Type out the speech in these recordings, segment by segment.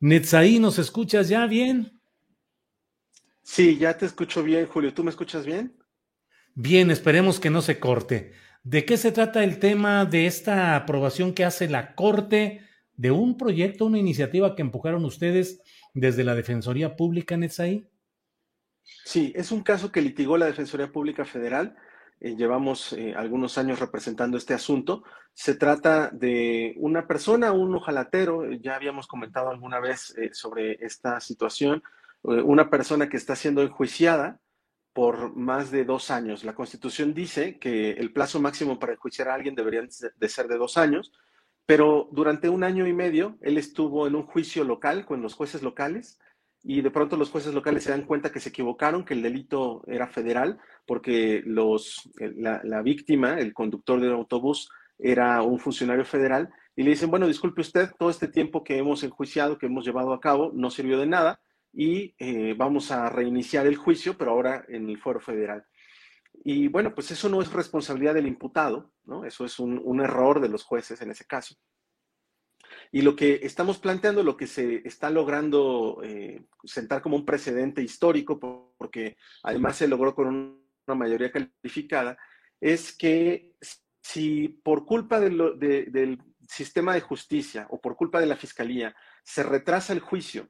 Netzaí, ¿nos escuchas ya bien? Sí, ya te escucho bien, Julio. ¿Tú me escuchas bien? Bien, esperemos que no se corte. ¿De qué se trata el tema de esta aprobación que hace la Corte de un proyecto, una iniciativa que empujaron ustedes desde la Defensoría Pública, Netzaí? Sí, es un caso que litigó la Defensoría Pública Federal. Eh, llevamos eh, algunos años representando este asunto. Se trata de una persona, un ojalatero, ya habíamos comentado alguna vez eh, sobre esta situación, eh, una persona que está siendo enjuiciada por más de dos años. La Constitución dice que el plazo máximo para enjuiciar a alguien debería de ser de dos años, pero durante un año y medio él estuvo en un juicio local con los jueces locales y de pronto los jueces locales se dan cuenta que se equivocaron, que el delito era federal, porque la, víctima, el conductor del autobús, era un funcionario federal, y le dicen, bueno, disculpe usted, todo este tiempo que hemos enjuiciado, que hemos llevado a cabo, no sirvió de nada, y eh, vamos a reiniciar el juicio, pero ahora en el foro federal. Y bueno, pues eso no es responsabilidad del imputado, ¿no? Eso es un error de los jueces en ese caso. Y lo que estamos planteando, lo que se está logrando eh, sentar como un precedente histórico, porque además se logró con una mayoría calificada, es que si por culpa del sistema de justicia o por culpa de la fiscalía se retrasa el juicio,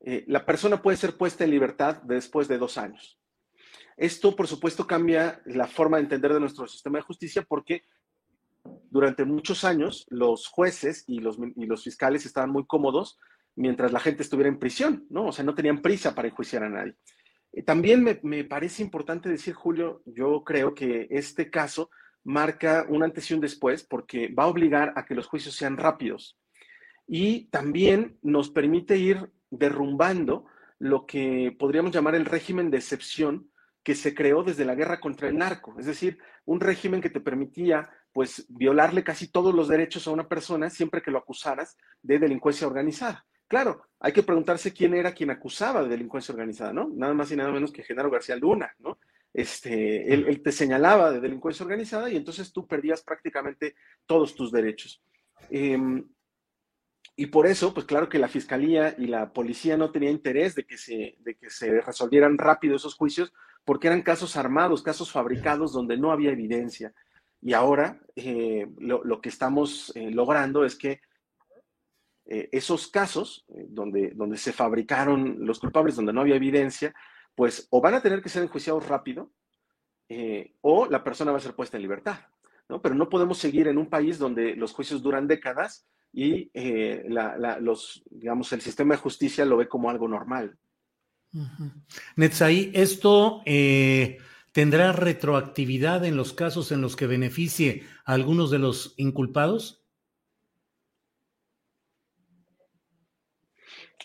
eh, la persona puede ser puesta en libertad después de dos años. Esto, por supuesto, cambia la forma de entender de nuestro sistema de justicia porque durante muchos años los jueces y los, y los fiscales estaban muy cómodos mientras la gente estuviera en prisión, ¿no? O sea, no tenían prisa para enjuiciar a nadie. Eh, también me, me, parece importante decir, Julio, yo creo que este caso marca un antes y un después porque va a obligar a que los juicios sean rápidos y también nos permite ir derrumbando lo que podríamos llamar el régimen de excepción que se creó desde la guerra contra el narco, es decir, un régimen que te permitía pues violarle casi todos los derechos a una persona siempre que lo acusaras de delincuencia organizada. Claro, hay que preguntarse quién era quien acusaba de delincuencia organizada, ¿no? Nada más y nada menos que Genaro García Luna, ¿no? Este, él, te señalaba de delincuencia organizada y entonces tú perdías prácticamente todos tus derechos. Eh, y por eso, pues claro que la fiscalía y la policía no tenían interés de que se, de que se resolvieran rápido esos juicios, porque eran casos armados, casos fabricados donde no había evidencia. Y ahora eh, lo, que estamos eh, logrando es que eh, esos casos donde, donde se fabricaron los culpables, donde no había evidencia, pues o van a tener que ser enjuiciados rápido o la persona va a ser puesta en libertad. ¿no? Pero no podemos seguir en un país donde los juicios duran décadas y la, los, digamos, el sistema de justicia lo ve como algo normal. Uh ¿esto tendrá retroactividad en los casos en los que beneficie a algunos de los inculpados?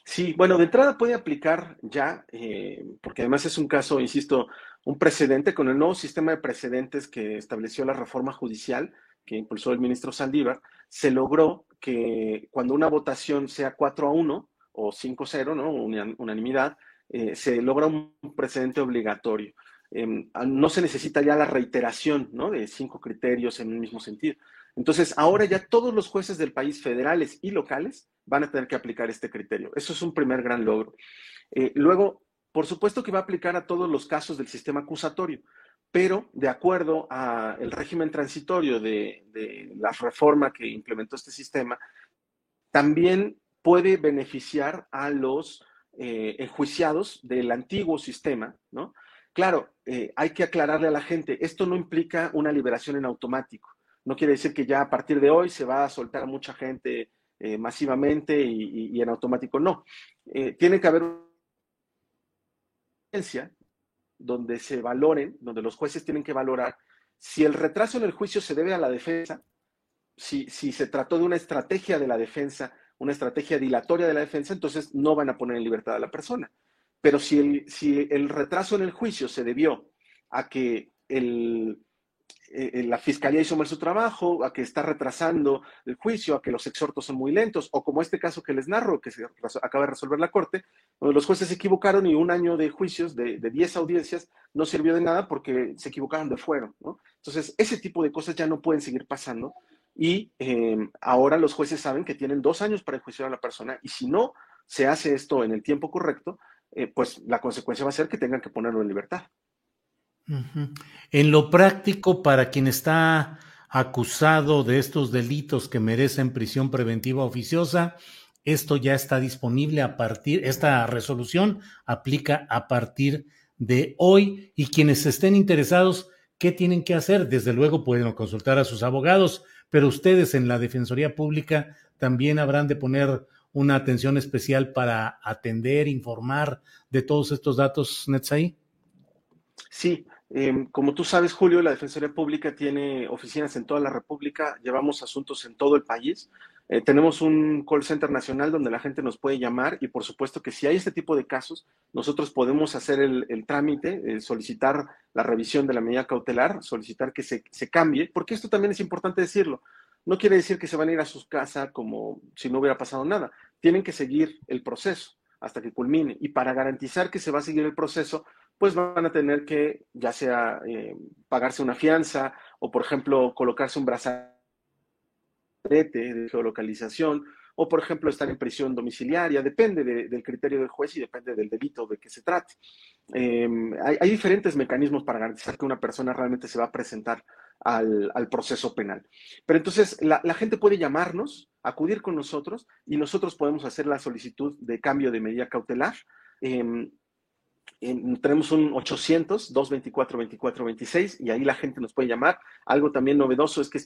Sí, bueno, de entrada puede aplicar ya, eh, porque además es un caso, insisto, un precedente con el nuevo sistema de precedentes que estableció la reforma judicial que impulsó el ministro Saldívar, se logró que cuando una votación sea 4 a 1 o 5 a 0, ¿no? unanimidad, eh, se logra un precedente obligatorio. Eh, no se necesita ya la reiteración ¿no? de cinco criterios en el mismo sentido. Entonces, ahora ya todos los jueces del país, federales y locales, van a tener que aplicar este criterio. Eso es un primer gran logro. Eh, luego, por supuesto que va a aplicar a todos los casos del sistema acusatorio, pero de acuerdo al régimen transitorio de, la reforma que implementó este sistema, también puede beneficiar a los eh, enjuiciados del antiguo sistema, ¿no? Claro, eh, hay que aclararle a la gente, esto no implica una liberación en automático. No quiere decir que ya a partir de hoy se va a soltar a mucha gente eh, masivamente y, en automático. No, tiene que haber una donde se valoren, donde los jueces tienen que valorar si el retraso en el juicio se debe a la defensa, si, si se trató de una estrategia de la defensa, una estrategia dilatoria de la defensa, entonces no van a poner en libertad a la persona. Pero si el, si el retraso en el juicio se debió a que el, eh, eh, la fiscalía hizo mal su trabajo, a que está retrasando el juicio, a que los exhortos son muy lentos, o como este caso que les narro, que se acaba de resolver la Corte, donde los jueces se equivocaron y un año de juicios de, 10 audiencias no sirvió de nada porque se equivocaron de fuero. Entonces, ese tipo de cosas ya no pueden seguir pasando y eh, ahora los jueces saben que tienen dos años para enjuiciar a la persona y si no se hace esto en el tiempo correcto, pues la consecuencia va a ser que tengan que ponerlo en libertad. En lo práctico, para quien está acusado de estos delitos que merecen prisión preventiva oficiosa, esto ya está disponible a partir, esta resolución aplica a partir de hoy y quienes estén interesados, ¿qué tienen que hacer? Desde luego pueden consultar a sus abogados, pero ustedes en la Defensoría Pública también habrán de poner una atención especial para atender, informar de todos estos datos, Netzai. Sí, em, como tú sabes, Julio, la Defensoría Pública tiene oficinas en toda la República, llevamos asuntos en todo el país. Eh, tenemos un call center nacional donde la gente nos puede llamar y por supuesto que si hay este tipo de casos, nosotros podemos hacer el, trámite, eh, solicitar la revisión de la medida cautelar, solicitar que se, se cambie, porque esto también es importante decirlo. No quiere decir que se van a ir a su casa como si no hubiera pasado nada. Tienen que seguir el proceso hasta que culmine. Y para garantizar que se va a seguir el proceso, pues van a tener que ya sea eh, pagarse una fianza o, por ejemplo, colocarse un brazalete de geolocalización o, por ejemplo, estar en prisión domiciliaria, depende del criterio del juez y depende del delito de que se trate. Em, hay, diferentes mecanismos para garantizar que una persona realmente se va a presentar al, proceso penal. Pero entonces la, gente puede llamarnos, acudir con nosotros y nosotros podemos hacer la solicitud de cambio de medida cautelar. Em, tenemos un 800 224 24 26 y ahí la gente nos puede llamar. Algo también novedoso es que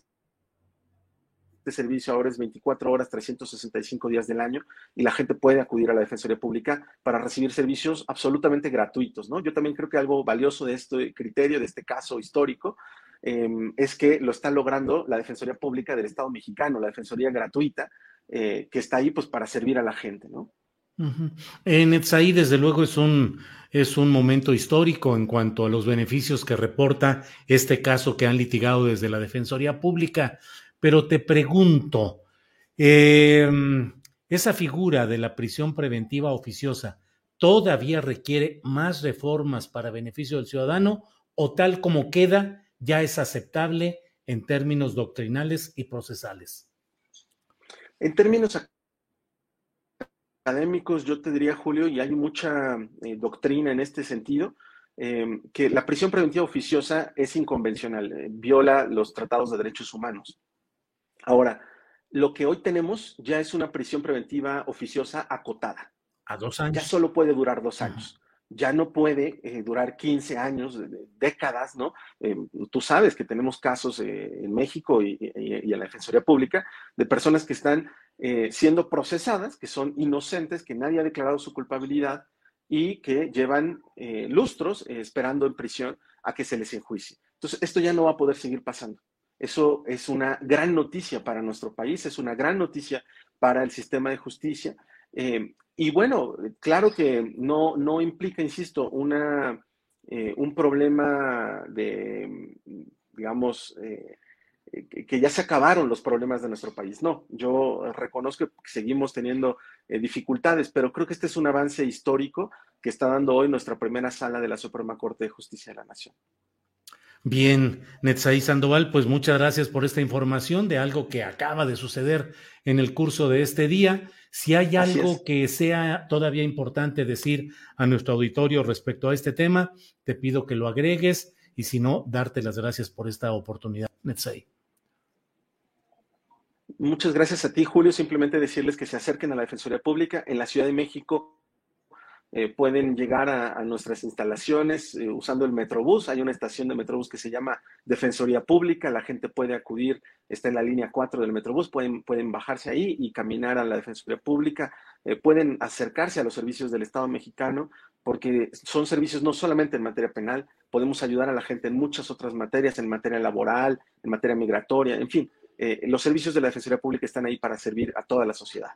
este servicio ahora es 24 horas, 365 días del año y la gente puede acudir a la Defensoría Pública para recibir servicios absolutamente gratuitos, ¿no? Yo también creo que algo valioso de este criterio, de este caso histórico, em, es que lo está logrando la Defensoría Pública del Estado mexicano, la Defensoría gratuita, eh, que está ahí pues para servir a la gente, ¿no? En Etsaí, desde luego, es un, es un momento histórico en cuanto a los beneficios que reporta este caso que han litigado desde la Defensoría Pública. Pero te pregunto, em, esa figura de la prisión preventiva oficiosa todavía requiere más reformas para beneficio del ciudadano o tal como queda ya es aceptable en términos doctrinales y procesales? En términos académicos, yo te diría, Julio, y hay mucha eh, doctrina en este sentido, em, que la prisión preventiva oficiosa es inconvencional, eh, viola los tratados de derechos humanos. Ahora, lo que hoy tenemos ya es una prisión preventiva oficiosa acotada. A dos años. Ya solo puede durar dos años. Ya no puede eh, durar 15 años, décadas, ¿no? Em, tú sabes que tenemos casos en México y, en la Defensoría Pública de personas que están eh, siendo procesadas, que son inocentes, que nadie ha declarado su culpabilidad y que llevan eh, lustros eh, esperando en prisión a que se les enjuicie. Entonces, esto ya no va a poder seguir pasando. Eso es una gran noticia para nuestro país, es una gran noticia para el sistema de justicia. Y bueno, claro que no, no implica, insisto, una, un problema de, digamos, eh, que ya se acabaron los problemas de nuestro país. No, yo reconozco que seguimos teniendo eh, dificultades, pero creo que este es un avance histórico que está dando hoy nuestra primera sala de la Suprema Corte de Justicia de la Nación. Bien, Netzaí Sandoval, pues muchas gracias por esta información de algo que acaba de suceder en el curso de este día. Si hay algo que sea todavía importante decir a nuestro auditorio respecto a este tema, te pido que lo agregues y si no, darte las gracias por esta oportunidad, Netzaí. Muchas gracias a ti, Julio. Simplemente decirles que se acerquen a la Defensoría Pública en la Ciudad de México eh, pueden llegar a, nuestras instalaciones eh, usando el Metrobús. Hay una estación de Metrobús que se llama Defensoría Pública. La gente puede acudir, está en la línea 4 del Metrobús, pueden, pueden bajarse ahí y caminar a la Defensoría Pública. Eh, pueden acercarse a los servicios del Estado mexicano porque son servicios no solamente en materia penal, podemos ayudar a la gente en muchas otras materias, en materia laboral, en materia migratoria, en fin. los servicios de la Defensoría Pública están ahí para servir a toda la sociedad.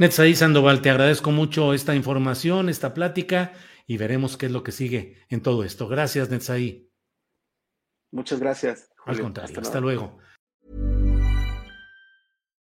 Netzaí Sandoval, te agradezco mucho esta información, esta plática y veremos qué es lo que sigue en todo esto. Gracias, Netzaí. Muchas gracias. Al contrario, hasta luego.